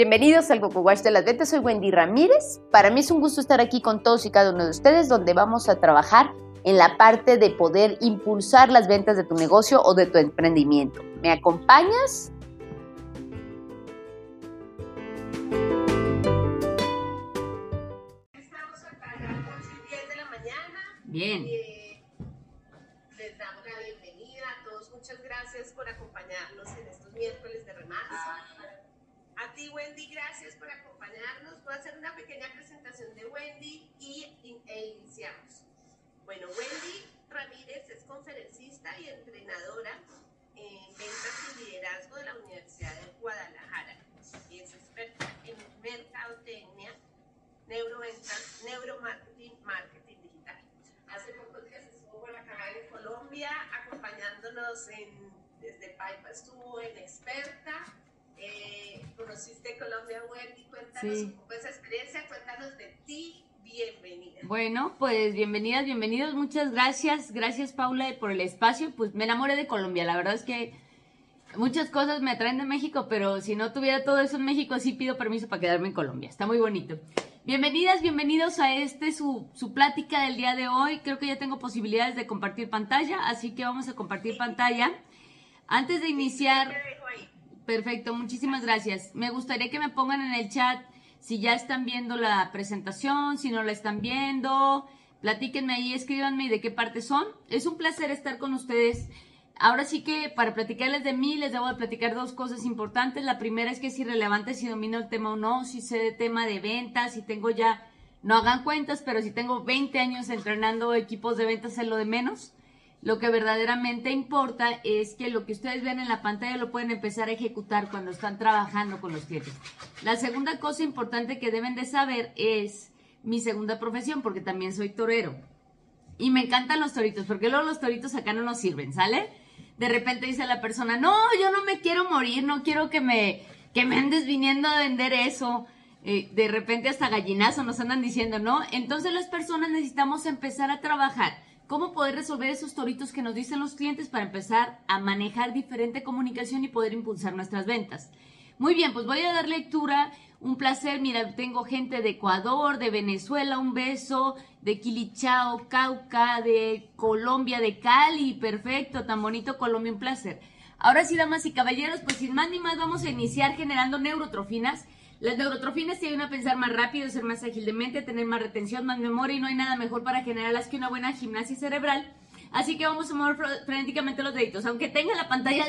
Bienvenidos al Coco Wash de las Ventas, soy Wendy Ramírez. Para mí es un gusto estar aquí con todos y cada uno de ustedes donde vamos a trabajar en la parte de poder impulsar las ventas de tu negocio o de tu emprendimiento. ¿Me acompañas? En, desde Paipa, estuvo en experta. Eh, conociste Colombia, Wendy, cuéntanos Sí. un poco esa experiencia, cuéntanos de ti, bienvenida. Bueno, pues bienvenidas, bienvenidos, muchas gracias. Gracias Paula por el espacio. Pues me enamoré de Colombia, la verdad es que muchas cosas me atraen de México, pero si no tuviera todo eso en México, sí pido permiso para quedarme en Colombia. Está muy bonito. Bienvenidas, bienvenidos a este su, su plática del día de hoy. Creo que ya tengo posibilidades de compartir pantalla, así que vamos a compartir pantalla. Antes de iniciar. Perfecto, muchísimas gracias. Me gustaría que me pongan en el chat si ya están viendo la presentación, si no la están viendo. Platíquenme ahí, escríbanme de qué parte son. Es un placer estar con ustedes. Ahora sí que para platicarles de mí les debo de platicar dos cosas importantes. La primera es que es irrelevante si domino el tema o no, si sé de tema de ventas, si tengo ya, no hagan cuentas, pero si tengo 20 años entrenando equipos de ventas es lo de menos. Lo que verdaderamente importa es que lo que ustedes ven en la pantalla lo pueden empezar a ejecutar cuando están trabajando con los clientes. La segunda cosa importante que deben de saber es mi segunda profesión, porque también soy torero. Y me encantan los toritos, porque luego los toritos acá no nos sirven, ¿sale? De repente dice la persona, no, yo no me quiero morir, no quiero que me, que me andes viniendo a vender eso. Eh, de repente hasta gallinazo nos andan diciendo, ¿no? Entonces las personas necesitamos empezar a trabajar. ¿Cómo poder resolver esos toritos que nos dicen los clientes para empezar a manejar diferente comunicación y poder impulsar nuestras ventas? Muy bien, pues voy a dar lectura. Un placer. Mira, tengo gente de Ecuador, de Venezuela, un beso, de Quilichao, Cauca, de Colombia, de Cali. Perfecto, tan bonito Colombia, un placer. Ahora sí, damas y caballeros, pues sin más ni más vamos a iniciar generando neurotrofinas. Las neurotrofinas te ayudan a pensar más rápido, ser más ágil de mente, tener más retención, más memoria y no hay nada mejor para generarlas que una buena gimnasia cerebral. Así que vamos a mover fre- frenéticamente los deditos. Aunque tenga la pantalla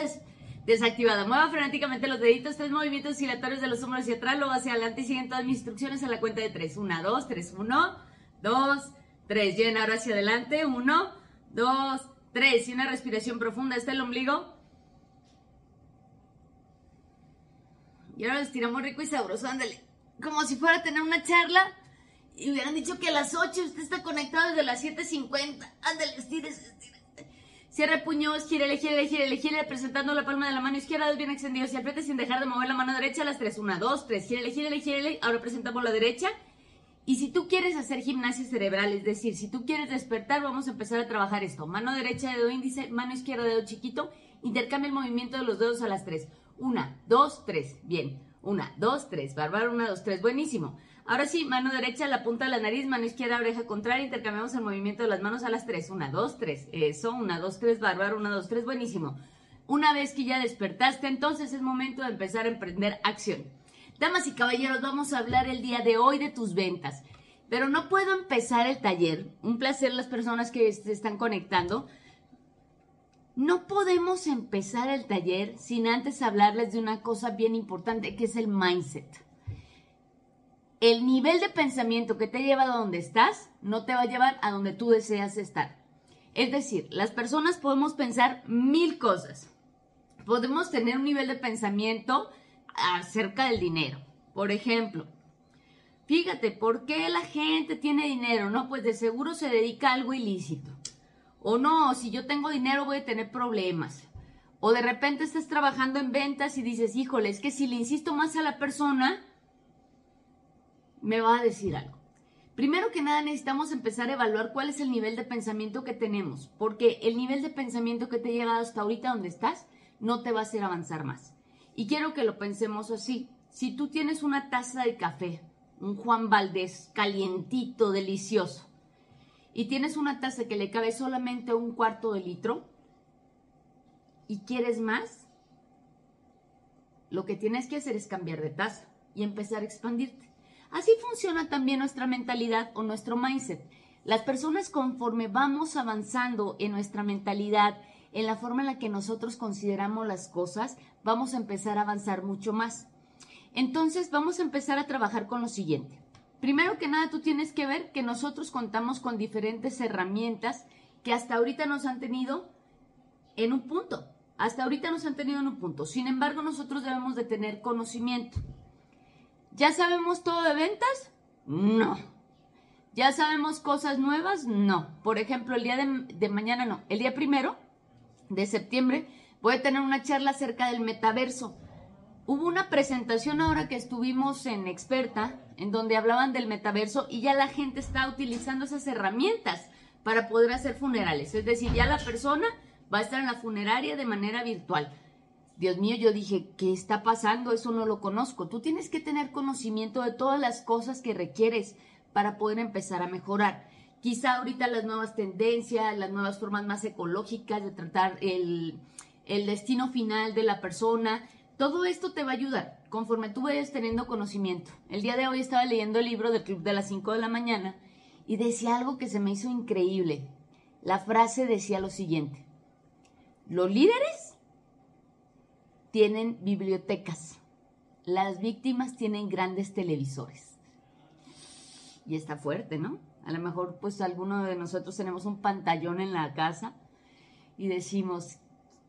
desactivada, mueva frenéticamente los deditos, tres movimientos oscilatorios de los hombros hacia atrás, luego hacia adelante y siguen todas mis instrucciones a la cuenta de tres. Una, dos, tres, uno, dos, tres. Lleven ahora hacia adelante. Uno, dos, tres. Y una respiración profunda. Está el ombligo. Y ahora lo estiramos rico y sabroso, ándale. Como si fuera a tener una charla y hubieran dicho que a las 8 usted está conectado desde las 7.50. Ándale, estírese, estírese. Cierre puños, gírele, gírele, gírele, gírele, presentando la palma de la mano izquierda, dos bien extendidos hacia el frente sin dejar de mover la mano derecha a las 3. 1, 2, 3. Gírele, gírele, gírele. Ahora presentamos la derecha. Y si tú quieres hacer gimnasia cerebral, es decir, si tú quieres despertar, vamos a empezar a trabajar esto. Mano derecha, dedo índice, mano izquierda, dedo chiquito. Intercambia el movimiento de los dedos a las 3. Una, dos, tres. Bien. Una, dos, tres. Bárbaro, una, dos, tres. Buenísimo. Ahora sí, mano derecha, la punta de la nariz, mano izquierda, oreja contraria. Intercambiamos el movimiento de las manos a las 3. Una, dos, tres. Eso, una, dos, tres. Bárbaro, una, dos, tres. Buenísimo. Una vez que ya despertaste, entonces es momento de empezar a emprender acción. Damas y caballeros, vamos a hablar el día de hoy de tus ventas. Pero no puedo empezar el taller. Un placer las personas que se están conectando. No podemos empezar el taller sin antes hablarles de una cosa bien importante que es el mindset. El nivel de pensamiento que te ha llevado a donde estás no te va a llevar a donde tú deseas estar. Es decir, las personas podemos pensar mil cosas. Podemos tener un nivel de pensamiento acerca del dinero. Por ejemplo, fíjate, ¿por qué la gente tiene dinero? No, pues de seguro se dedica a algo ilícito. O no, si yo tengo dinero voy a tener problemas. O de repente estás trabajando en ventas y dices, híjole, es que si le insisto más a la persona, me va a decir algo. Primero que nada necesitamos empezar a evaluar cuál es el nivel de pensamiento que tenemos, porque el nivel de pensamiento que te ha llegado hasta ahorita donde estás no te va a hacer avanzar más. Y quiero que lo pensemos así. si tú tienes una taza de café, un Juan Valdés calientito, delicioso, y tienes una taza que le cabe solamente un cuarto de litro y quieres más, lo que tienes que hacer es cambiar de taza y empezar a expandirte. Así funciona también nuestra mentalidad o nuestro mindset. Las personas conforme vamos avanzando en nuestra mentalidad, en la forma en la que nosotros consideramos las cosas, vamos a empezar a avanzar mucho más. Entonces vamos a empezar a trabajar con lo siguiente. Primero que nada, tú tienes que ver que nosotros contamos con diferentes herramientas que hasta ahorita nos han tenido en un punto. Hasta ahorita nos han tenido en un punto. Sin embargo, nosotros debemos de tener conocimiento. ¿Ya sabemos todo de ventas? No. ¿Ya sabemos cosas nuevas? No. Por ejemplo, el día de, de mañana no. El día primero de septiembre voy a tener una charla acerca del metaverso. Hubo una presentación ahora que estuvimos en Experta, en donde hablaban del metaverso y ya la gente está utilizando esas herramientas para poder hacer funerales. Es decir, ya la persona va a estar en la funeraria de manera virtual. Dios mío, yo dije, ¿qué está pasando? Eso no lo conozco. Tú tienes que tener conocimiento de todas las cosas que requieres para poder empezar a mejorar. Quizá ahorita las nuevas tendencias, las nuevas formas más ecológicas de tratar el, el destino final de la persona, todo esto te va a ayudar conforme tú vayas teniendo conocimiento. El día de hoy estaba leyendo el libro del Club de las 5 de la mañana y decía algo que se me hizo increíble. La frase decía lo siguiente. Los líderes tienen bibliotecas. Las víctimas tienen grandes televisores. Y está fuerte, ¿no? A lo mejor pues alguno de nosotros tenemos un pantallón en la casa y decimos,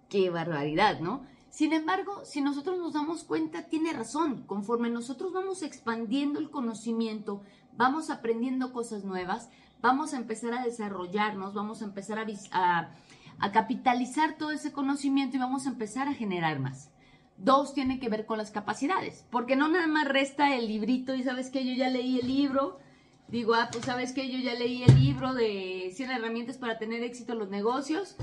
qué barbaridad, ¿no? Sin embargo, si nosotros nos damos cuenta, tiene razón. Conforme nosotros vamos expandiendo el conocimiento, vamos aprendiendo cosas nuevas, vamos a empezar a desarrollarnos, vamos a empezar a, a, capitalizar todo ese conocimiento y vamos a empezar a generar más. Dos tiene que ver con las capacidades, porque no nada más resta el librito y sabes que yo ya leí el libro, digo, ah, pues sabes que yo ya leí el libro de 100 herramientas para tener éxito en los negocios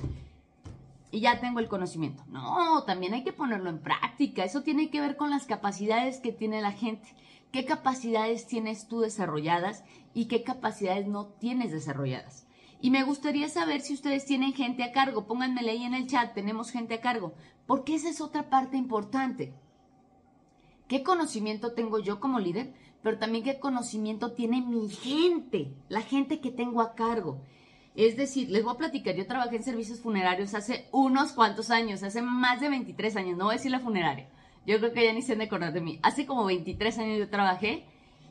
y ya tengo el conocimiento. No, también hay que ponerlo en práctica. Eso tiene que ver con las capacidades que tiene la gente. ¿Qué capacidades tienes tú desarrolladas y qué capacidades no tienes desarrolladas? Y me gustaría saber si ustedes tienen gente a cargo. Pónganmele ahí en el chat, tenemos gente a cargo. Porque esa es otra parte importante. ¿Qué conocimiento tengo yo como líder? Pero también qué conocimiento tiene mi gente, la gente que tengo a cargo. Es decir, les voy a platicar, yo trabajé en servicios funerarios hace unos cuantos años, hace más de 23 años, no voy a decir la funeraria, yo creo que ya ni se han de acordar de mí. Hace como 23 años yo trabajé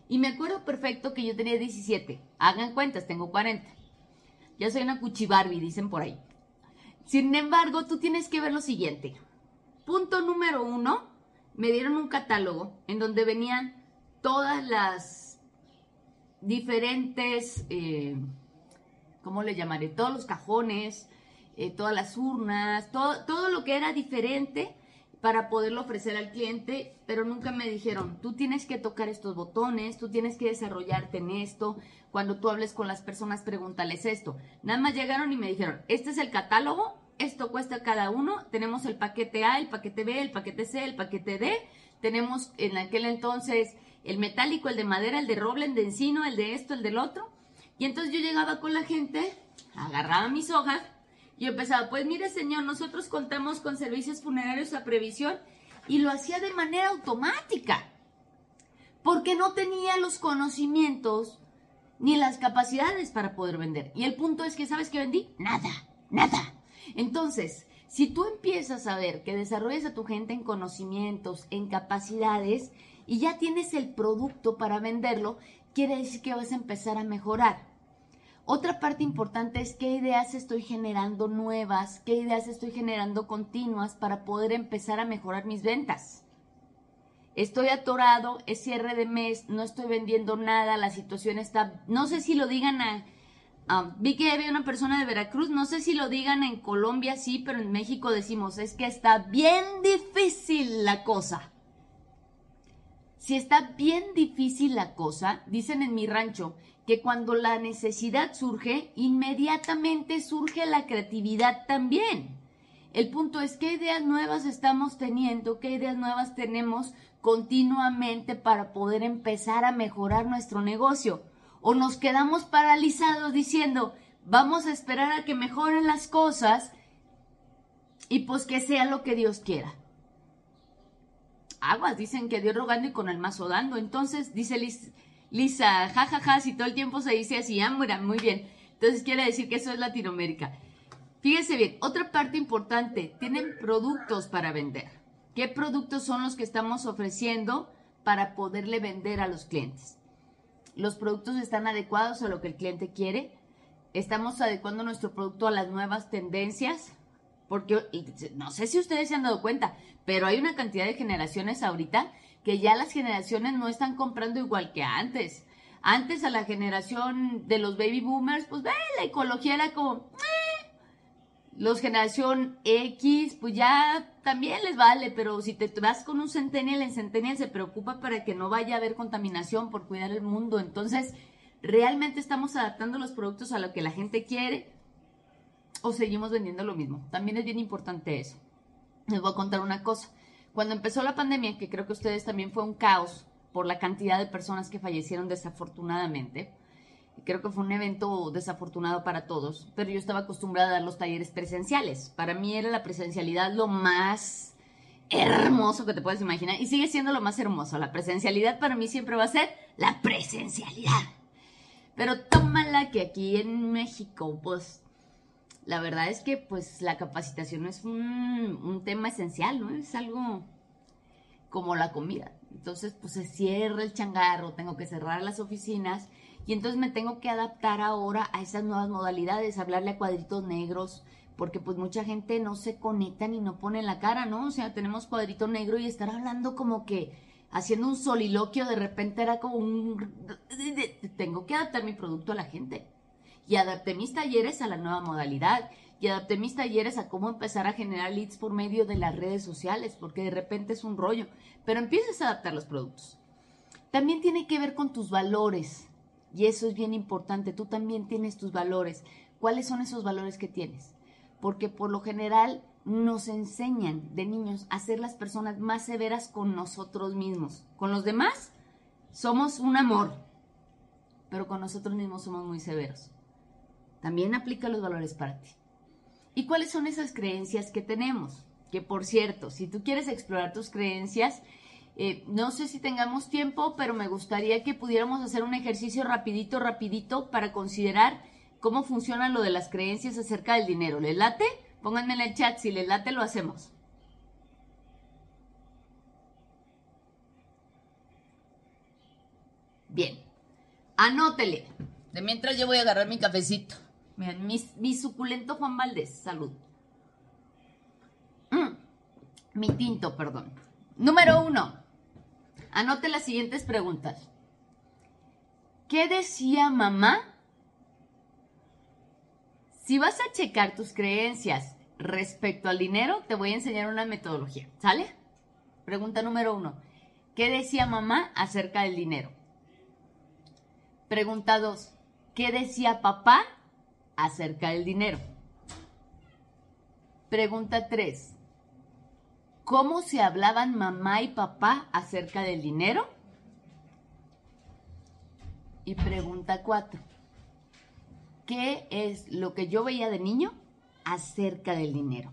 y me acuerdo perfecto que yo tenía 17. Hagan cuentas, tengo 40. Ya soy una cuchibarbi, dicen por ahí. Sin embargo, tú tienes que ver lo siguiente. Punto número uno, me dieron un catálogo en donde venían todas las diferentes... Eh, ¿cómo le llamaré? Todos los cajones, eh, todas las urnas, todo, todo lo que era diferente para poderlo ofrecer al cliente, pero nunca me dijeron, tú tienes que tocar estos botones, tú tienes que desarrollarte en esto, cuando tú hables con las personas, pregúntales esto. Nada más llegaron y me dijeron, este es el catálogo, esto cuesta cada uno, tenemos el paquete A, el paquete B, el paquete C, el paquete D, tenemos en aquel entonces el metálico, el de madera, el de roble, el de encino, el de esto, el del otro, y entonces yo llegaba con la gente, agarraba mis hojas y empezaba, pues mire señor, nosotros contamos con servicios funerarios a previsión y lo hacía de manera automática, porque no tenía los conocimientos ni las capacidades para poder vender. Y el punto es que, ¿sabes qué vendí? Nada, nada. Entonces, si tú empiezas a ver que desarrollas a tu gente en conocimientos, en capacidades, y ya tienes el producto para venderlo, quiere decir que vas a empezar a mejorar. Otra parte importante es qué ideas estoy generando nuevas, qué ideas estoy generando continuas para poder empezar a mejorar mis ventas. Estoy atorado, es cierre de mes, no estoy vendiendo nada, la situación está, no sé si lo digan a, vi que había una persona de Veracruz, no sé si lo digan en Colombia, sí, pero en México decimos, es que está bien difícil la cosa. Si está bien difícil la cosa, dicen en mi rancho, que cuando la necesidad surge, inmediatamente surge la creatividad también. El punto es qué ideas nuevas estamos teniendo, qué ideas nuevas tenemos continuamente para poder empezar a mejorar nuestro negocio. O nos quedamos paralizados diciendo, vamos a esperar a que mejoren las cosas y pues que sea lo que Dios quiera. Aguas, dicen que Dios rogando y con el mazo dando. Entonces, dice Lisa, jajaja, ja, ja, si todo el tiempo se dice así, ah, muy bien. Entonces quiere decir que eso es Latinoamérica. Fíjese bien, otra parte importante, tienen productos para vender. ¿Qué productos son los que estamos ofreciendo para poderle vender a los clientes? Los productos están adecuados a lo que el cliente quiere. Estamos adecuando nuestro producto a las nuevas tendencias. Porque no sé si ustedes se han dado cuenta, pero hay una cantidad de generaciones ahorita que ya las generaciones no están comprando igual que antes. Antes a la generación de los baby boomers, pues ve, la ecología era como, los generación X, pues ya también les vale, pero si te vas con un Centennial, el Centennial se preocupa para que no vaya a haber contaminación por cuidar el mundo. Entonces, ¿realmente estamos adaptando los productos a lo que la gente quiere? ¿O seguimos vendiendo lo mismo? También es bien importante eso. Les voy a contar una cosa. Cuando empezó la pandemia, que creo que ustedes también fue un caos por la cantidad de personas que fallecieron desafortunadamente, creo que fue un evento desafortunado para todos, pero yo estaba acostumbrada a dar los talleres presenciales. Para mí era la presencialidad lo más hermoso que te puedes imaginar y sigue siendo lo más hermoso. La presencialidad para mí siempre va a ser la presencialidad. Pero tómala que aquí en México, pues la verdad es que pues la capacitación es un, un tema esencial, ¿no? Es algo como la comida. Entonces, pues se cierra el changarro, tengo que cerrar las oficinas y entonces me tengo que adaptar ahora a esas nuevas modalidades, hablarle a cuadritos negros, porque pues mucha gente no se conecta ni no pone la cara, ¿no? O sea, tenemos cuadrito negro y estar hablando como que haciendo un soliloquio de repente era como un... Tengo que adaptar mi producto a la gente. Y adapté mis talleres a la nueva modalidad. Y adapté mis talleres a cómo empezar a generar leads por medio de las redes sociales, porque de repente es un rollo. Pero empiezas a adaptar los productos. También tiene que ver con tus valores. Y eso es bien importante. Tú también tienes tus valores. ¿Cuáles son esos valores que tienes? Porque por lo general nos enseñan de niños a ser las personas más severas con nosotros mismos. Con los demás somos un amor, pero con nosotros mismos somos muy severos. También aplica los valores para ti. ¿Y cuáles son esas creencias que tenemos? Que por cierto, si tú quieres explorar tus creencias, eh, no sé si tengamos tiempo, pero me gustaría que pudiéramos hacer un ejercicio rapidito, rapidito para considerar cómo funciona lo de las creencias acerca del dinero. ¿Les late? Pónganme en el chat, si les late lo hacemos. Bien, anótele. De mientras yo voy a agarrar mi cafecito. Mi, suculento Juan Valdés, salud. Mm, mi tinto, perdón. Número uno. Anote las siguientes preguntas. ¿Qué decía mamá? Si vas a checar tus creencias respecto al dinero, te voy a enseñar una metodología, ¿sale? Pregunta número uno. ¿Qué decía mamá acerca del dinero? Pregunta dos. ¿Qué decía papá acerca del dinero? Pregunta tres. ¿Cómo se hablaban mamá y papá acerca del dinero? Y pregunta cuatro. ¿Qué es lo que yo veía de niño acerca del dinero?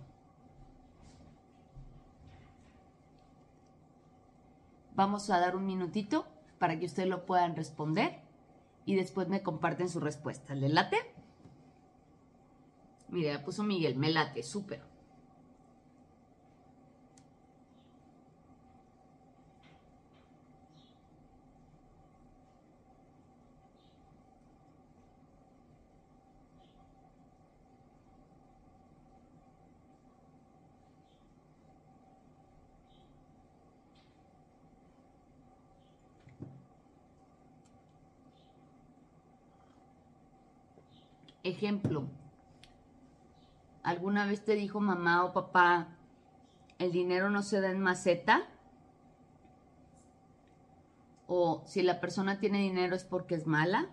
Vamos a dar un minutito para que ustedes lo puedan responder y después me comparten su respuesta. ¿Le late? Mire, ya puso Miguel, me late, súper. Ejemplo, ¿alguna vez te dijo mamá o papá, el dinero no se da en maceta? O si la persona tiene dinero es porque es mala.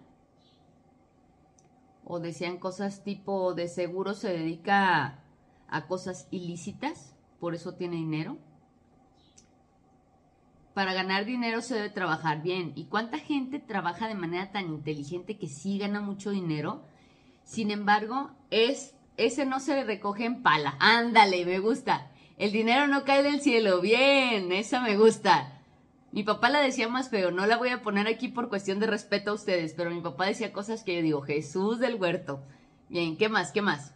O decían cosas tipo, de seguro se dedica a cosas ilícitas, por eso tiene dinero. Para ganar dinero se debe trabajar bien. ¿Y cuánta gente trabaja de manera tan inteligente que sí gana mucho dinero? Sin embargo, es, ese no se recoge en pala. Ándale, me gusta. El dinero no cae del cielo. Bien, esa me gusta. Mi papá la decía más feo, no la voy a poner aquí por cuestión de respeto a ustedes, pero mi papá decía cosas que yo digo, Jesús del huerto. Bien, ¿qué más? ¿Qué más?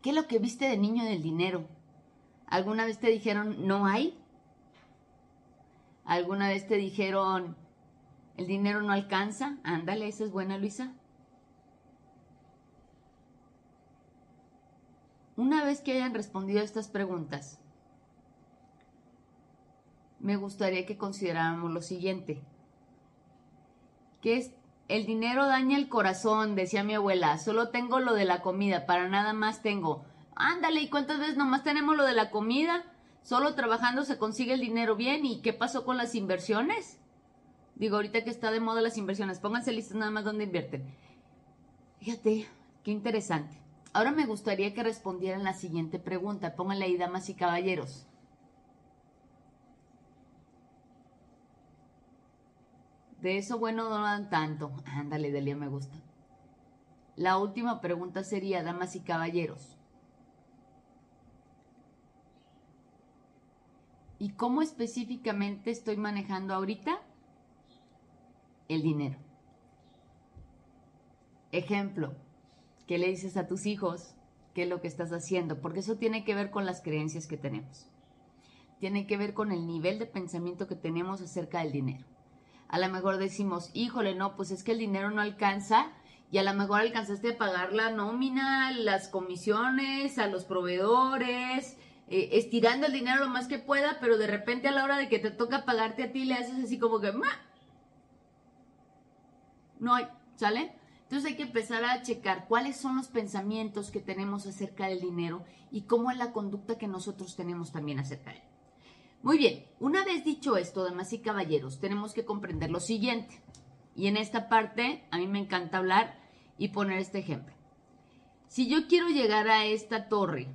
¿Qué es lo que viste de niño del dinero? ¿Alguna vez te dijeron no hay? ¿Alguna vez te dijeron el dinero no alcanza? Ándale, esa es buena, Luisa. Una vez que hayan respondido estas preguntas, me gustaría que consideráramos lo siguiente, que es el dinero daña el corazón, decía mi abuela, solo tengo lo de la comida, para nada más tengo. Ándale, ¿y cuántas veces nomás tenemos lo de la comida? Solo trabajando se consigue el dinero bien, ¿y qué pasó con las inversiones? Digo, ahorita que está de moda las inversiones, pónganse listos nada más donde invierten. Fíjate, qué interesante. Ahora me gustaría que respondieran la siguiente pregunta. Pónganle ahí, damas y caballeros. De eso bueno no dan tanto. Ándale, Delia, me gusta. La última pregunta sería, damas y caballeros. ¿Y cómo específicamente estoy manejando ahorita el dinero? Ejemplo, ¿qué le dices a tus hijos? ¿Qué es lo que estás haciendo? Porque eso tiene que ver con las creencias que tenemos. Tiene que ver con el nivel de pensamiento que tenemos acerca del dinero a lo mejor decimos, híjole, no, pues es que el dinero no alcanza y a lo mejor alcanzaste a pagar la nómina, las comisiones, a los proveedores, eh, estirando el dinero lo más que pueda, pero de repente a la hora de que te toca pagarte a ti le haces así como que, ¡ma! no hay, ¿sale? Entonces hay que empezar a checar cuáles son los pensamientos que tenemos acerca del dinero y cómo es la conducta que nosotros tenemos también acerca de él. Muy bien, una vez dicho esto, damas y caballeros, tenemos que comprender lo siguiente. Y en esta parte a mí me encanta hablar y poner este ejemplo. Si yo quiero llegar a esta torre,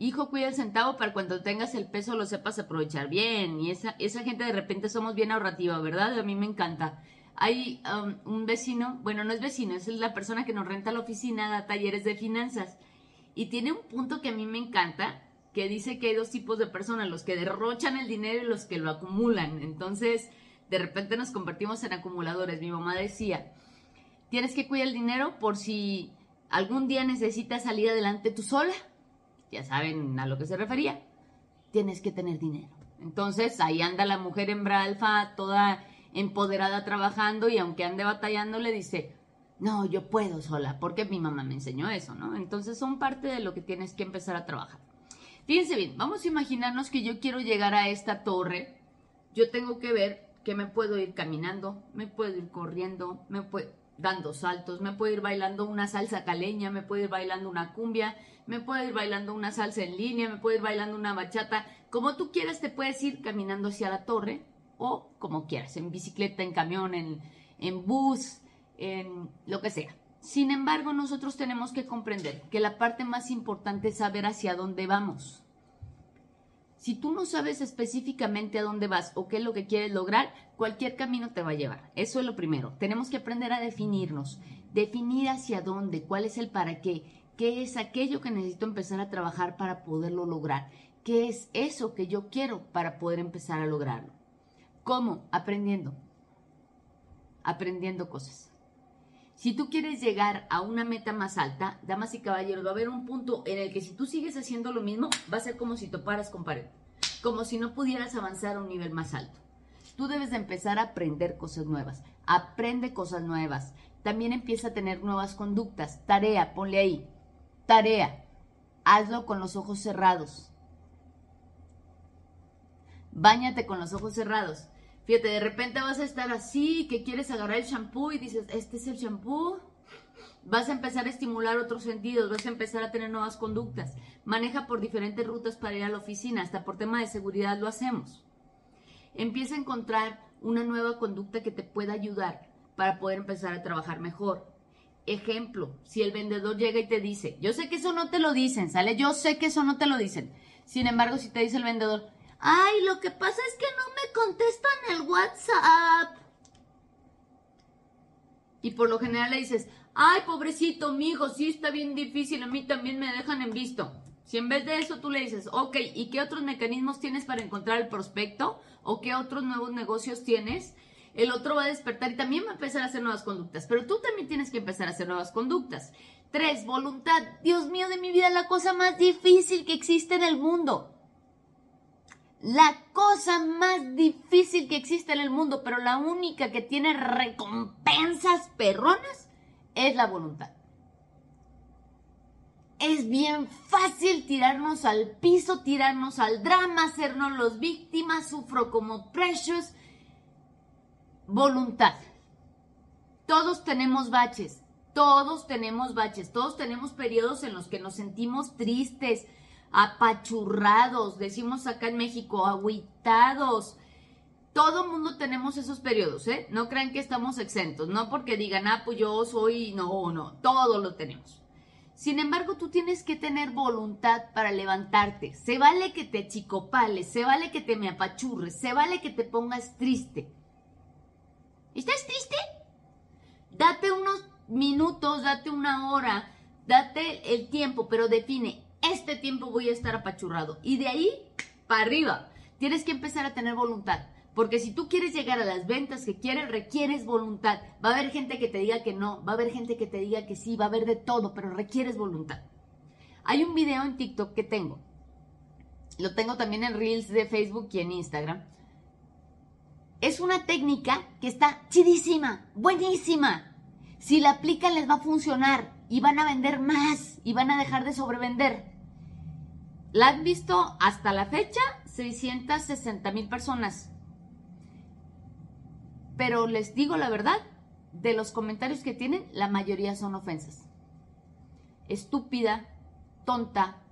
hijo, cuida el centavo para cuando tengas el peso lo sepas aprovechar bien. Y esa, esa gente de repente somos bien ahorrativa, ¿verdad? A mí me encanta. Hay um, un vecino, bueno, no es vecino, es la persona que nos renta la oficina, da talleres de finanzas. Y tiene un punto que a mí me encanta, que dice que hay dos tipos de personas, los que derrochan el dinero y los que lo acumulan. Entonces, de repente nos convertimos en acumuladores. Mi mamá decía, tienes que cuidar el dinero por si algún día necesitas salir adelante tú sola. Ya saben a lo que se refería. Tienes que tener dinero. Entonces, ahí anda la mujer en Bralfa, toda empoderada trabajando y aunque ande batallando, le dice, no, yo puedo sola, porque mi mamá me enseñó eso, ¿no? Entonces son parte de lo que tienes que empezar a trabajar. Fíjense bien, vamos a imaginarnos que yo quiero llegar a esta torre. Yo tengo que ver que me puedo ir caminando, me puedo ir corriendo, me puedo dando saltos, me puedo ir bailando una salsa caleña, me puedo ir bailando una cumbia, me puedo ir bailando una salsa en línea, me puedo ir bailando una bachata. Como tú quieras, te puedes ir caminando hacia la torre o como quieras, en bicicleta, en camión, en, en bus, en lo que sea. Sin embargo, nosotros tenemos que comprender que la parte más importante es saber hacia dónde vamos. Si tú no sabes específicamente a dónde vas o qué es lo que quieres lograr, cualquier camino te va a llevar. Eso es lo primero. Tenemos que aprender a definirnos, definir hacia dónde, cuál es el para qué, qué es aquello que necesito empezar a trabajar para poderlo lograr, qué es eso que yo quiero para poder empezar a lograrlo. ¿Cómo? Aprendiendo. Aprendiendo cosas. Si tú quieres llegar a una meta más alta, damas y caballeros, va a haber un punto en el que si tú sigues haciendo lo mismo, va a ser como si toparas con pared, como si no pudieras avanzar a un nivel más alto. Tú debes de empezar a aprender cosas nuevas. Aprende cosas nuevas. También empieza a tener nuevas conductas. Tarea, ponle ahí. Tarea. Hazlo con los ojos cerrados. Báñate con los ojos cerrados. Fíjate, de repente vas a estar así, que quieres agarrar el shampoo y dices, este es el shampoo. Vas a empezar a estimular otros sentidos, vas a empezar a tener nuevas conductas. Maneja por diferentes rutas para ir a la oficina, hasta por tema de seguridad lo hacemos. Empieza a encontrar una nueva conducta que te pueda ayudar para poder empezar a trabajar mejor. Ejemplo, si el vendedor llega y te dice, yo sé que eso no te lo dicen, ¿sale? Yo sé que eso no te lo dicen. Sin embargo, si te dice el vendedor, ay, lo que pasa es que no me contestan el WhatsApp. Y por lo general le dices, ay, pobrecito, mi hijo, sí está bien difícil, a mí también me dejan en visto. Si en vez de eso tú le dices, ok, ¿y qué otros mecanismos tienes para encontrar el prospecto? ¿O qué otros nuevos negocios tienes? El otro va a despertar y también va a empezar a hacer nuevas conductas, pero tú también tienes que empezar a hacer nuevas conductas. Tres, voluntad. Dios mío de mi vida, la cosa más difícil que existe en el mundo. La cosa más difícil que existe en el mundo, pero la única que tiene recompensas perronas es la voluntad. Es bien fácil tirarnos al piso, tirarnos al drama, hacernos los víctimas, sufro como precious. Voluntad. Todos tenemos baches, todos tenemos baches, todos tenemos periodos en los que nos sentimos tristes, apachurrados, decimos acá en México, aguitados. Todo mundo tenemos esos periodos, ¿eh? No crean que estamos exentos, no porque digan, ah, pues yo soy, no, no, todo lo tenemos. Sin embargo, tú tienes que tener voluntad para levantarte. Se vale que te chicopales, se vale que te me apachurres, se vale que te pongas triste. ¿Estás triste? Date unos minutos, date una hora, date el tiempo, pero define, este tiempo voy a estar apachurrado. Y de ahí para arriba, tienes que empezar a tener voluntad. Porque si tú quieres llegar a las ventas que quieres, requieres voluntad. Va a haber gente que te diga que no, va a haber gente que te diga que sí, va a haber de todo, pero requieres voluntad. Hay un video en TikTok que tengo. Lo tengo también en Reels de Facebook y en Instagram. Es una técnica que está chidísima, buenísima. Si la aplican les va a funcionar y van a vender más y van a dejar de sobrevender. La han visto hasta la fecha 660 mil personas. Pero les digo la verdad, de los comentarios que tienen, la mayoría son ofensas. Estúpida, tonta,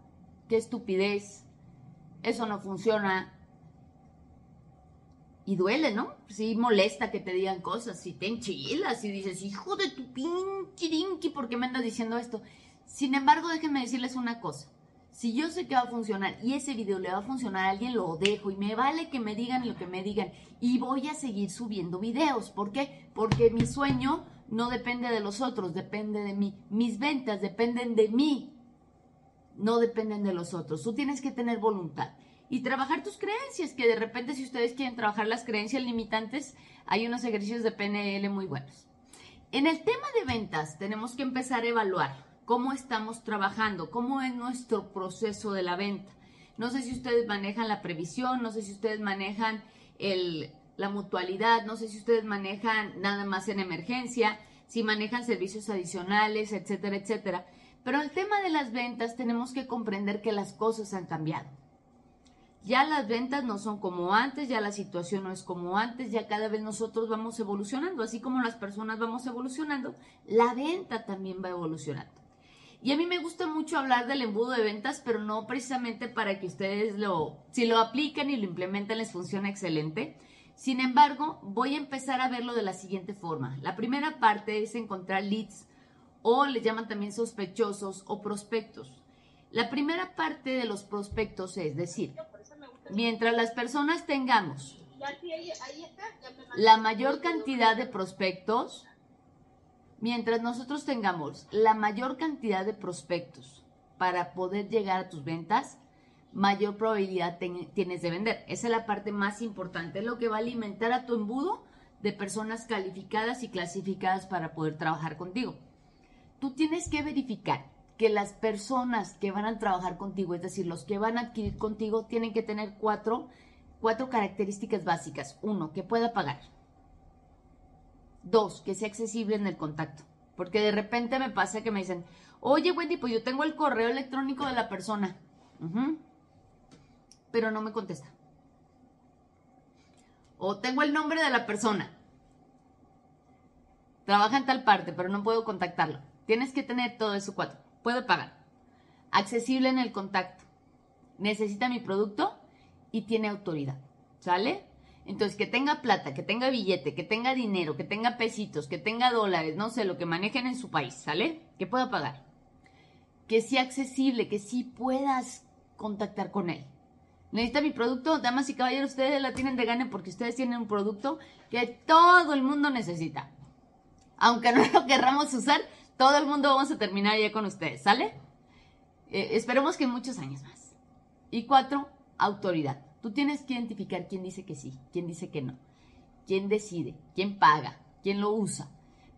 qué estupidez, eso no funciona. Y duele, ¿no? Sí, molesta que te digan cosas, si te enchilas y dices, hijo de tu pinche ¿por qué me andas diciendo esto? Sin embargo, déjenme decirles una cosa. Si yo sé que va a funcionar y ese video le va a funcionar a alguien, lo dejo y me vale que me digan lo que me digan. Y voy a seguir subiendo videos. ¿Por qué? Porque mi sueño no depende de los otros, depende de mí. Mis ventas dependen de mí, no dependen de los otros. Tú tienes que tener voluntad y trabajar tus creencias, que de repente si ustedes quieren trabajar las creencias limitantes, hay unos ejercicios de PNL muy buenos. En el tema de ventas tenemos que empezar a evaluar cómo estamos trabajando, cómo es nuestro proceso de la venta. No sé si ustedes manejan la previsión, no sé si ustedes manejan la mutualidad, no sé si ustedes manejan nada más en emergencia, si manejan servicios adicionales, etcétera, etcétera. Pero el tema de las ventas tenemos que comprender que las cosas han cambiado. Ya las ventas no son como antes, ya la situación no es como antes, ya cada vez nosotros vamos evolucionando, así como las personas vamos evolucionando, la venta también va evolucionando. Y a mí me gusta mucho hablar del embudo de ventas, pero no precisamente para que ustedes lo, si lo aplican y lo implementan, les funciona excelente. Sin embargo, voy a empezar a verlo de la siguiente forma. La primera parte es encontrar leads o le llaman también sospechosos o prospectos. La primera parte de los prospectos es decir, mientras las personas tengamos la mayor cantidad de prospectos, Mientras nosotros tengamos la mayor cantidad de prospectos para poder llegar a tus ventas, mayor probabilidad tienes de vender. Esa es la parte más importante, es lo que va a alimentar a tu embudo de personas calificadas y clasificadas para poder trabajar contigo. Tú tienes que verificar que las personas que van a trabajar contigo, es decir, los que van a adquirir contigo, tienen que tener cuatro, cuatro características básicas. Uno, que pueda pagar. Dos, que sea accesible en el contacto. Porque de repente me pasa que me dicen, oye Wendy, pues yo tengo el correo electrónico de la persona. Pero no me contesta. O tengo el nombre de la persona. Trabaja en tal parte, pero no puedo contactarlo. Tienes que tener todo eso cuatro. Puede pagar. Accesible en el contacto. Necesita mi producto y tiene autoridad. ¿Sale? Entonces, que tenga plata, que tenga billete, que tenga dinero, que tenga pesitos, que tenga dólares, no sé, lo que manejen en su país, ¿sale? Que pueda pagar. Que sea accesible, que sí puedas contactar con él. Necesita mi producto, damas y caballeros, ustedes la tienen de gane porque ustedes tienen un producto que todo el mundo necesita. Aunque no lo querramos usar, todo el mundo vamos a terminar ya con ustedes, ¿sale? Eh, esperemos que muchos años más. Y cuatro, autoridad. Tú tienes que identificar quién dice que sí, quién dice que no, quién decide, quién paga, quién lo usa.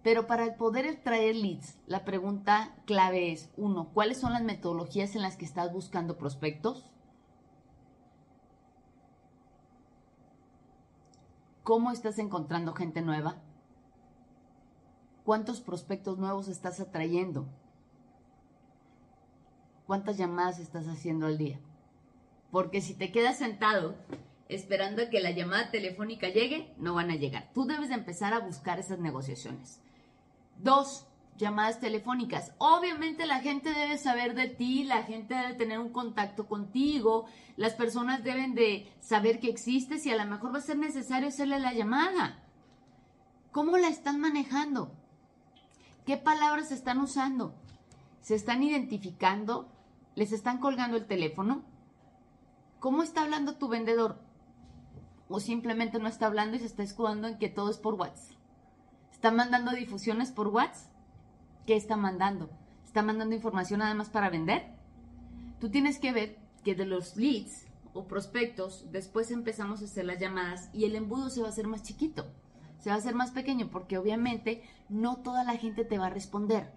Pero para poder traer leads, la pregunta clave es, uno, ¿cuáles son las metodologías en las que estás buscando prospectos? ¿Cómo estás encontrando gente nueva? ¿Cuántos prospectos nuevos estás atrayendo? ¿Cuántas llamadas estás haciendo al día? Porque si te quedas sentado esperando a que la llamada telefónica llegue, no van a llegar. Tú debes de empezar a buscar esas negociaciones. Dos, llamadas telefónicas. Obviamente la gente debe saber de ti, la gente debe tener un contacto contigo, las personas deben de saber que existes y a lo mejor va a ser necesario hacerle la llamada. ¿Cómo la están manejando? ¿Qué palabras están usando? ¿Se están identificando? ¿Les están colgando el teléfono? ¿Cómo está hablando tu vendedor? O simplemente no está hablando y se está escudando en que todo es por WhatsApp. ¿Está mandando difusiones por WhatsApp? ¿Qué está mandando? ¿Está mandando información además para vender? Tú tienes que ver que de los leads o prospectos, después empezamos a hacer las llamadas y el embudo se va a hacer más chiquito, se va a hacer más pequeño porque obviamente no toda la gente te va a responder.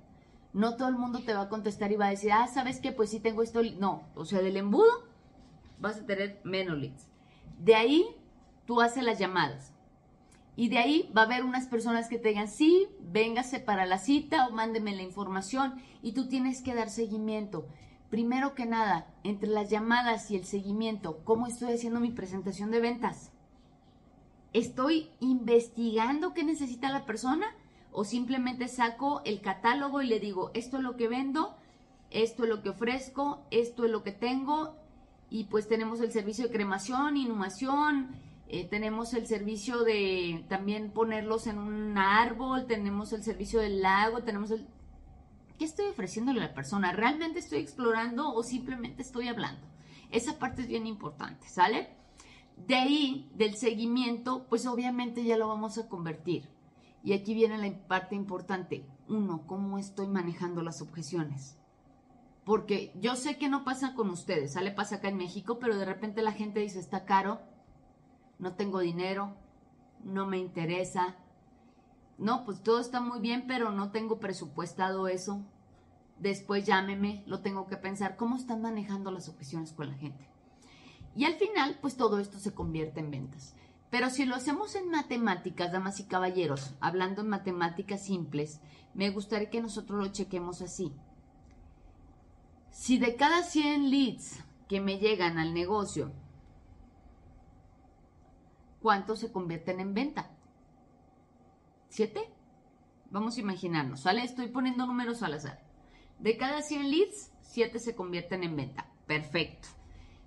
No todo el mundo te va a contestar y va a decir, ah, ¿sabes qué? Pues sí tengo esto. No, o sea, del embudo vas a tener menos leads. De ahí tú haces las llamadas. Y de ahí va a haber unas personas que te digan, sí, véngase para la cita o mándeme la información y tú tienes que dar seguimiento. Primero que nada, entre las llamadas y el seguimiento, ¿cómo estoy haciendo mi presentación de ventas? ¿Estoy investigando qué necesita la persona? ¿O simplemente saco el catálogo y le digo, esto es lo que vendo, esto es lo que ofrezco, esto es lo que tengo, y pues tenemos el servicio de cremación, inhumación, eh, tenemos el servicio de también ponerlos en un árbol, tenemos el servicio del lago, tenemos el... ¿Qué estoy ofreciéndole a la persona? ¿Realmente estoy explorando o simplemente estoy hablando? Esa parte es bien importante, ¿sale? De ahí, del seguimiento, pues obviamente ya lo vamos a convertir. Y aquí viene la parte importante. Uno, ¿cómo estoy manejando las objeciones? Porque yo sé que no pasa con ustedes, sale pasa acá en México, pero de repente la gente dice, está caro, no tengo dinero, no me interesa. No, pues todo está muy bien, pero no tengo presupuestado eso. Después llámeme, lo tengo que pensar. ¿Cómo están manejando las objeciones con la gente? Y al final, pues todo esto se convierte en ventas. Pero si lo hacemos en matemáticas, damas y caballeros, hablando en matemáticas simples, me gustaría que nosotros lo chequemos así. Si de cada 100 leads que me llegan al negocio, ¿cuántos se convierten en venta? ¿Siete? Vamos a imaginarnos, ¿sale? Estoy poniendo números al azar. De cada 100 leads, 7 se convierten en venta. Perfecto.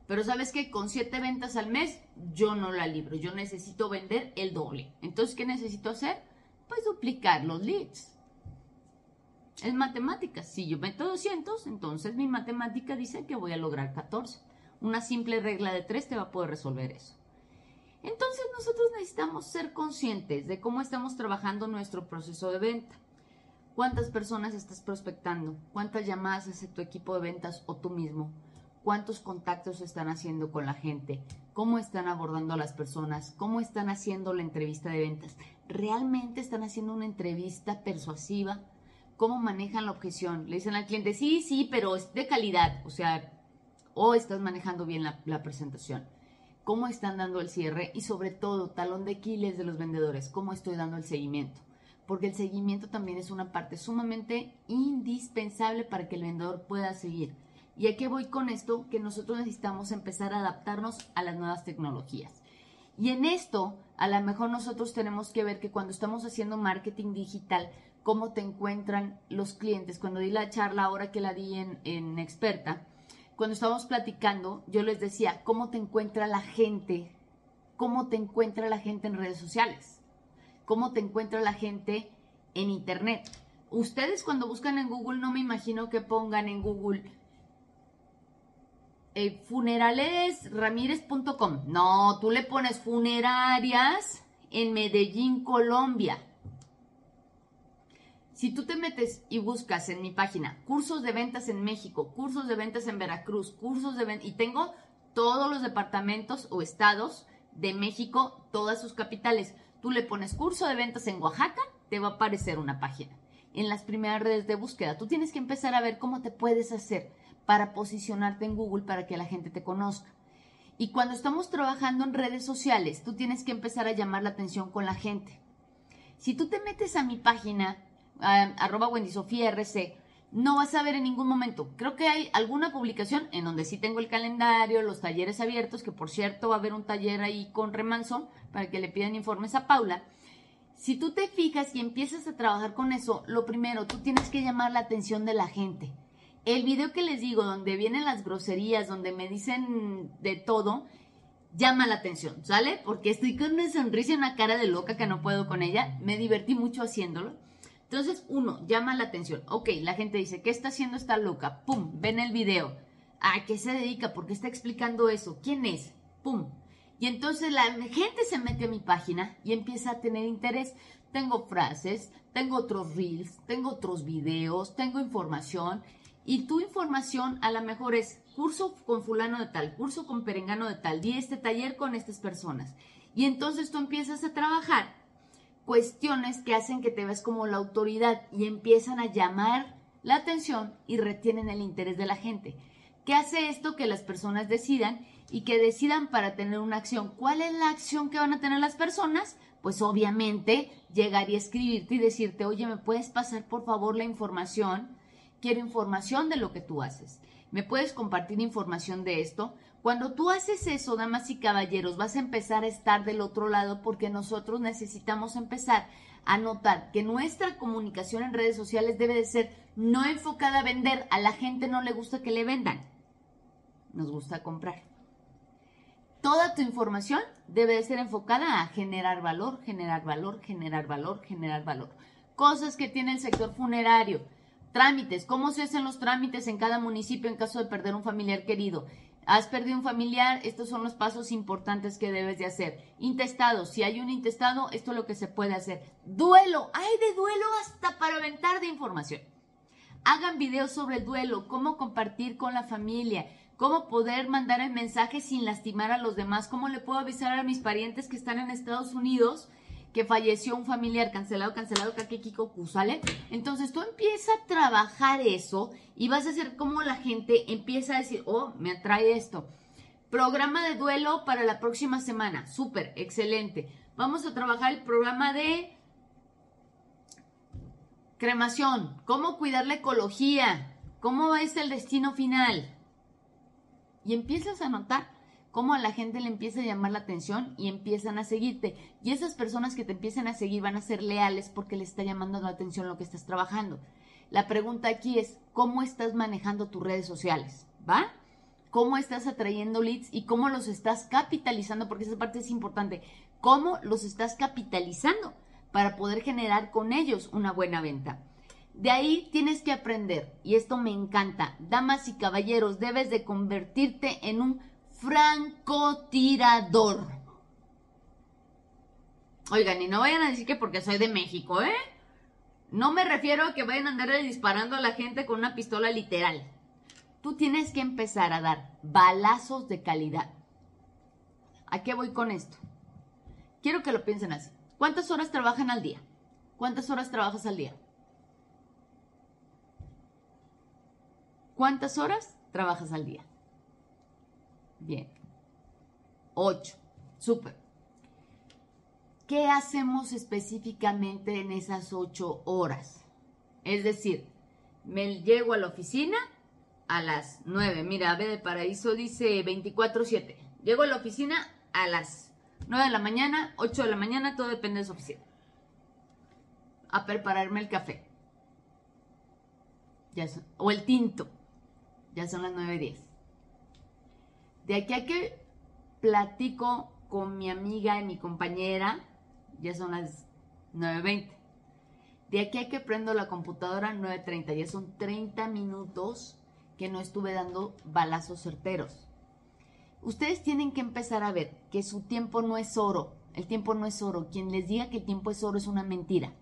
Pero sabes que con 7 ventas al mes, yo no la libro. Yo necesito vender el doble. Entonces, ¿qué necesito hacer? Pues duplicar los leads. Es matemáticas. Si yo meto 200, entonces mi matemática dice que voy a lograr 14. Una simple regla de 3 te va a poder resolver eso. Entonces nosotros necesitamos ser conscientes de cómo estamos trabajando nuestro proceso de venta. ¿Cuántas personas estás prospectando? ¿Cuántas llamadas hace tu equipo de ventas o tú mismo? ¿Cuántos contactos están haciendo con la gente? ¿Cómo están abordando a las personas? ¿Cómo están haciendo la entrevista de ventas? ¿Realmente están haciendo una entrevista persuasiva? Cómo manejan la objeción. Le dicen al cliente, sí, sí, pero es de calidad, o sea, o estás manejando bien la, presentación. ¿Cómo están dando el cierre? Y sobre todo, talón de Aquiles de los vendedores, ¿cómo estoy dando el seguimiento? Porque el seguimiento también es una parte sumamente indispensable para que el vendedor pueda seguir. ¿Y a qué voy con esto? Que nosotros necesitamos empezar a adaptarnos a las nuevas tecnologías. Y en esto, a lo mejor nosotros tenemos que ver que cuando estamos haciendo marketing digital, cómo te encuentran los clientes. Cuando di la charla ahora que la di en, experta, cuando estábamos platicando, yo les decía, ¿cómo te encuentra la gente cómo te encuentra la gente en redes sociales, cómo te encuentra la gente en Internet. Ustedes cuando buscan en Google, no me imagino que pongan en Google eh, funeralesramírez.com. No, tú le pones funerarias en Medellín, Colombia. Si tú te metes y buscas en mi página cursos de ventas en México, cursos de ventas en Veracruz, cursos de ventas, y tengo todos los departamentos o estados de México, todas sus capitales. Tú le pones curso de ventas en Oaxaca, te va a aparecer una página. En las primeras redes de búsqueda, tú tienes que empezar a ver cómo te puedes hacer para posicionarte en Google para que la gente te conozca. Y cuando estamos trabajando en redes sociales, tú tienes que empezar a llamar la atención con la gente. Si tú te metes a mi página, uh, arroba Wendy Sofía RC, no vas a ver en ningún momento. Creo que hay alguna publicación en donde sí tengo el calendario, los talleres abiertos, que por cierto va a haber un taller ahí con Remanso para que le pidan informes a Paula. Si tú te fijas y empiezas a trabajar con eso, lo primero, tú tienes que llamar la atención de la gente. El video que les digo, donde vienen las groserías, donde me dicen de todo, llama la atención, ¿sale? Porque estoy con una sonrisa y una cara de loca que no puedo con ella. Me divertí mucho haciéndolo. Entonces, uno, llama la atención. Ok, la gente dice, ¿qué está haciendo esta loca? Pum, ven el video. ¿A qué se dedica? ¿Por qué está explicando eso? ¿Quién es? Pum. Y entonces la gente se mete a mi página y empieza a tener interés. Tengo frases, tengo otros reels, tengo otros videos, tengo información. Y tu información a lo mejor es curso con fulano de tal, curso con perengano de tal, di este taller con estas personas. Y entonces tú empiezas a trabajar cuestiones que hacen que te veas como la autoridad y empiezan a llamar la atención y retienen el interés de la gente. ¿Qué hace esto? Que las personas decidan y que decidan para tener una acción. ¿Cuál es la acción que van a tener las personas? Pues obviamente llegar y escribirte y decirte, oye, ¿me puedes pasar por favor la información? Quiero información de lo que tú haces. ¿Me puedes compartir información de esto? Cuando tú haces eso, damas y caballeros, vas a empezar a estar del otro lado porque nosotros necesitamos empezar a notar que nuestra comunicación en redes sociales debe de ser no enfocada a vender. A la gente no le gusta que le vendan. Nos gusta comprar. Toda tu información debe de ser enfocada a generar valor, generar valor, generar valor, generar valor. Cosas que tiene el sector funerario. Trámites. ¿Cómo se hacen los trámites en cada municipio en caso de perder un familiar querido? Has perdido un familiar, estos son los pasos importantes que debes de hacer. Intestado, si hay un intestado, esto es lo que se puede hacer. Duelo, hay de duelo hasta para aventar de información. Hagan videos sobre el duelo, cómo compartir con la familia, cómo poder mandar el mensaje sin lastimar a los demás, cómo le puedo avisar a mis parientes que están en Estados Unidos que falleció un familiar, cancelado, cancelado, Kakekiko ¿sale? Entonces tú empiezas a trabajar eso y vas a hacer como la gente empieza a decir, oh, me atrae esto. Programa de duelo para la próxima semana, súper, excelente. Vamos a trabajar el programa de cremación, cómo cuidar la ecología, cómo es el destino final. Y empiezas a notar cómo a la gente le empieza a llamar la atención y empiezan a seguirte. Y esas personas que te empiezan a seguir van a ser leales porque les está llamando la atención lo que estás trabajando. La pregunta aquí es, ¿cómo estás manejando tus redes sociales? ¿Va? ¿Cómo estás atrayendo leads y cómo los estás capitalizando? Porque esa parte es importante. ¿Cómo los estás capitalizando para poder generar con ellos una buena venta? De ahí tienes que aprender, y esto me encanta, damas y caballeros, debes de convertirte en un francotirador. Oigan, y no vayan a decir que porque soy de México, ¿eh? No me refiero a que vayan a andar disparando a la gente con una pistola literal. Tú tienes que empezar a dar balazos de calidad. ¿A qué voy con esto? Quiero que lo piensen así. ¿Cuántas horas trabajan al día? ¿Cuántas horas trabajas al día? ¿Cuántas horas trabajas al día? Bien. 8. Súper. ¿Qué hacemos específicamente en esas 8 horas? Es decir, me llego a la oficina a las 9. Mira, Ave de Paraíso dice 24-7. Llego a la oficina a las 9 de la mañana, 8 de la mañana, todo depende de su oficina. A prepararme el café. Ya o el tinto. Ya son las 9.10. De aquí a que platico con mi amiga y mi compañera. Ya son las 9.20. De aquí a que prendo la computadora 9.30. Ya son 30 minutos que no estuve dando balazos certeros. Ustedes tienen que empezar a ver que su tiempo no es oro. El tiempo no es oro. Quien les diga que el tiempo es oro es una mentira.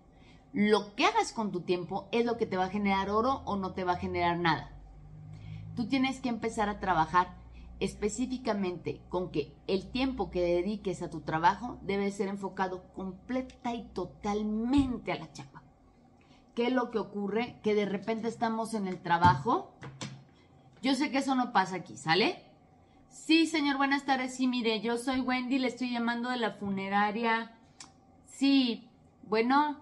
Lo que hagas con tu tiempo es lo que te va a generar oro o no te va a generar nada. Tú tienes que empezar a trabajar específicamente con que el tiempo que dediques a tu trabajo debe ser enfocado completa y totalmente a la chapa. ¿Qué es lo que ocurre? Que de repente estamos en el trabajo. Yo sé que eso no pasa aquí, ¿sale? Sí, señor, buenas tardes. Sí, mire, yo soy Wendy, le estoy llamando de la funeraria. Sí, bueno,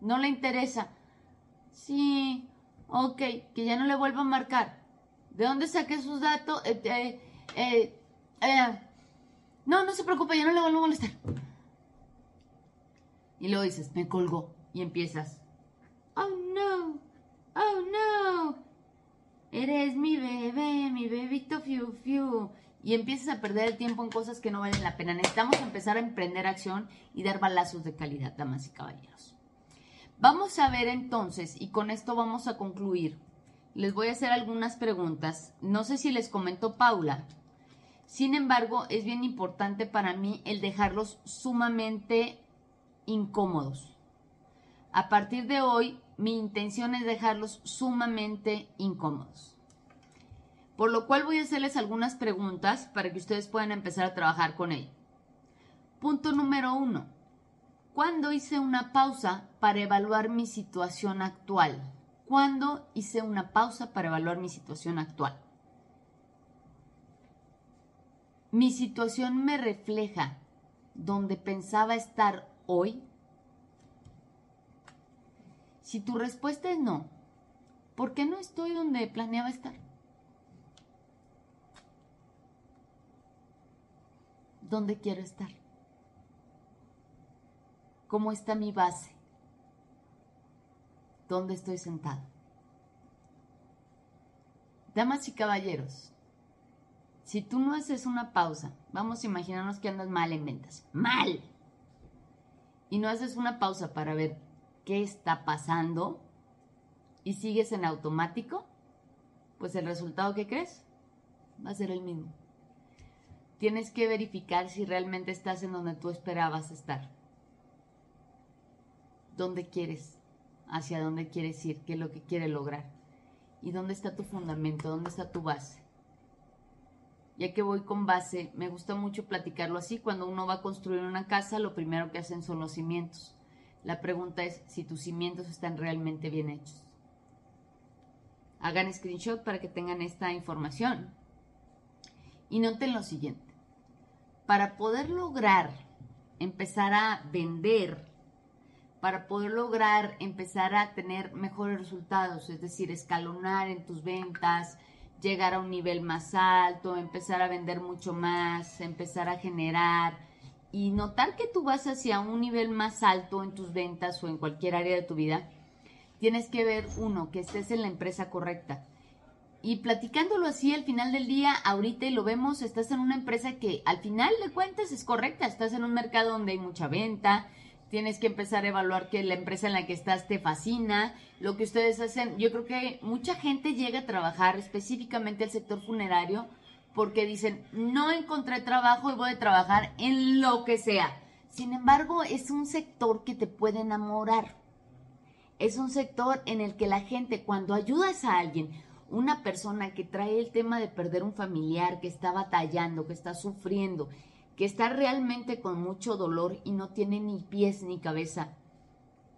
no le interesa. Sí, ok, que ya no le vuelva a marcar. ¿De dónde saqué sus datos? Eh, eh, eh, no, no se preocupe, ya no le vuelvo a molestar. Y luego dices, me colgó. Y empiezas, oh no, oh no, eres mi bebé, mi bebito fiu fiu. Y empiezas a perder el tiempo en cosas que no valen la pena. Necesitamos empezar a emprender acción y dar balazos de calidad, damas y caballeros. Vamos a ver entonces, y con esto vamos a concluir. Les voy a hacer algunas preguntas. No sé si les comentó Paula. Sin embargo, es bien importante para mí el dejarlos sumamente incómodos. A partir de hoy, mi intención es dejarlos sumamente incómodos. Por lo cual voy a hacerles algunas preguntas para que ustedes puedan empezar a trabajar con ello. Punto número uno. ¿Cuándo hice una pausa para evaluar mi situación actual? ¿Cuándo hice una pausa para evaluar mi situación actual? ¿Mi situación me refleja donde pensaba estar hoy? Si tu respuesta es no, ¿por qué no estoy donde planeaba estar? ¿Dónde quiero estar? ¿Cómo está mi base? ¿Dónde estoy sentado? Damas y caballeros, si tú no haces una pausa, vamos a imaginarnos que andas mal en ventas, mal, y no haces una pausa para ver qué está pasando y sigues en automático, pues el resultado que crees va a ser el mismo. Tienes que verificar si realmente estás en donde tú esperabas estar dónde quieres, hacia dónde quieres ir, qué es lo que quieres lograr y dónde está tu fundamento, dónde está tu base. Ya que voy con base, me gusta mucho platicarlo así. Cuando uno va a construir una casa, lo primero que hacen son los cimientos. La pregunta es si tus cimientos están realmente bien hechos. Hagan screenshot para que tengan esta información. Y noten lo siguiente. Para poder lograr empezar a vender para poder lograr empezar a tener mejores resultados, es decir, escalonar en tus ventas, llegar a un nivel más alto, empezar a vender mucho más, empezar a generar y notar que tú vas hacia un nivel más alto en tus ventas o en cualquier área de tu vida, tienes que ver, uno, que estés en la empresa correcta. Y platicándolo así al final del día, ahorita y lo vemos, estás en una empresa que al final de cuentas es correcta, estás en un mercado donde hay mucha venta, tienes que empezar a evaluar que la empresa en la que estás te fascina, lo que ustedes hacen. Yo creo que mucha gente llega a trabajar específicamente al sector funerario porque dicen, no encontré trabajo y voy a trabajar en lo que sea. Sin embargo, es un sector que te puede enamorar. Es un sector en el que la gente, cuando ayudas a alguien, una persona que trae el tema de perder un familiar, que está batallando, que está sufriendo, que está realmente con mucho dolor y no tiene ni pies ni cabeza.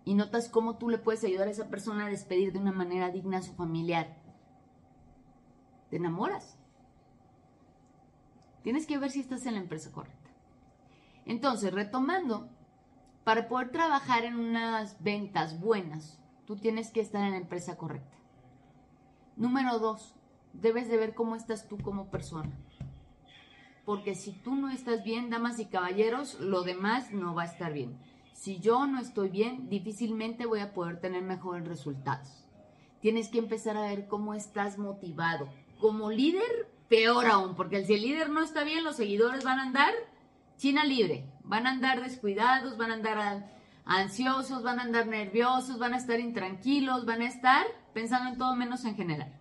Y notas cómo tú le puedes ayudar a esa persona a despedir de una manera digna a su familiar. Te enamoras. Tienes que ver si estás en la empresa correcta. Entonces, retomando, para poder trabajar en unas ventas buenas, tú tienes que estar en la empresa correcta. Número dos, debes de ver cómo estás tú como persona porque si tú no estás bien, damas y caballeros, lo demás no va a estar bien. Si yo no estoy bien, difícilmente voy a poder tener mejores resultados. Tienes que empezar a ver cómo estás motivado. Como líder, peor aún, porque si el líder no está bien, los seguidores van a andar China libre, van a andar descuidados, van a andar ansiosos, van a andar nerviosos, van a estar intranquilos, van a estar pensando en todo menos en general.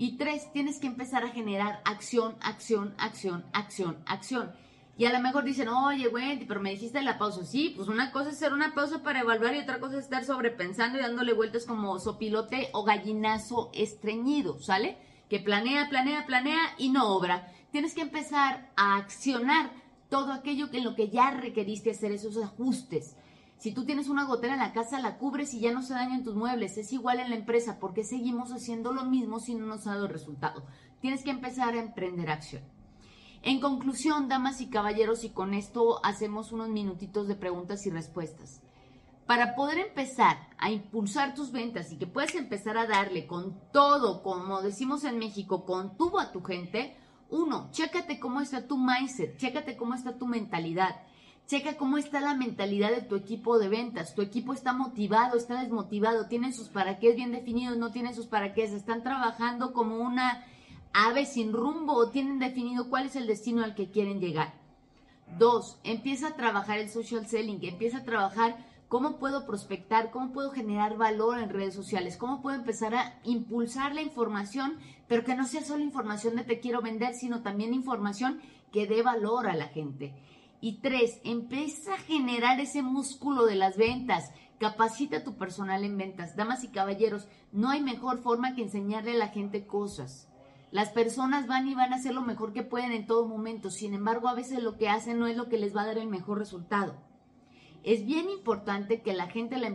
Y tres, tienes que empezar a generar acción, acción, acción, acción, acción. Y a lo mejor dicen, oye, Wendy, pero me dijiste la pausa. Sí, pues una cosa es hacer una pausa para evaluar y otra cosa es estar sobrepensando y dándole vueltas como sopilote o gallinazo estreñido, ¿sale? Que planea, planea, planea y no obra. Tienes que empezar a accionar todo aquello en lo que ya requeriste hacer esos ajustes. Si tú tienes una gotera en la casa, la cubres y ya no se dañan tus muebles. Es igual en la empresa. porque seguimos haciendo lo mismo si no nos ha dado resultado? Tienes que empezar a emprender acción. En conclusión, damas y caballeros, y con esto hacemos unos minutitos de preguntas y respuestas. Para poder empezar a impulsar tus ventas y que puedas empezar a darle con todo, como decimos en México, con tubo a tu gente, uno, chécate cómo está tu mindset, chécate cómo está tu mentalidad. Checa cómo está la mentalidad de tu equipo de ventas. Tu equipo está motivado, está desmotivado, tienen sus para qué bien definidos, no tienen sus para qué, están trabajando como una ave sin rumbo o tienen definido cuál es el destino al que quieren llegar. Dos, empieza a trabajar el social selling, empieza a trabajar cómo puedo prospectar, cómo puedo generar valor en redes sociales, cómo puedo empezar a impulsar la información, pero que no sea solo información de te quiero vender, sino también información que dé valor a la gente. Y tres, empieza a generar ese músculo de las ventas. Capacita a tu personal en ventas. Damas y caballeros, no hay mejor forma que enseñarle a la gente cosas. Las personas van y van a hacer lo mejor que pueden en todo momento. Sin embargo, a veces lo que hacen no es lo que les va a dar el mejor resultado. Es bien importante que la gente la,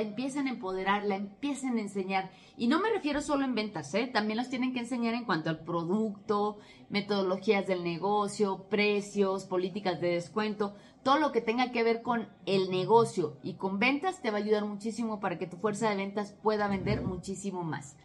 empiecen a empoderar, la empiecen a enseñar. Y no me refiero solo en ventas, ¿eh? también los tienen que enseñar en cuanto al producto, metodologías del negocio, precios, políticas de descuento, todo lo que tenga que ver con el negocio y con ventas te va a ayudar muchísimo para que tu fuerza de ventas pueda vender muchísimo más.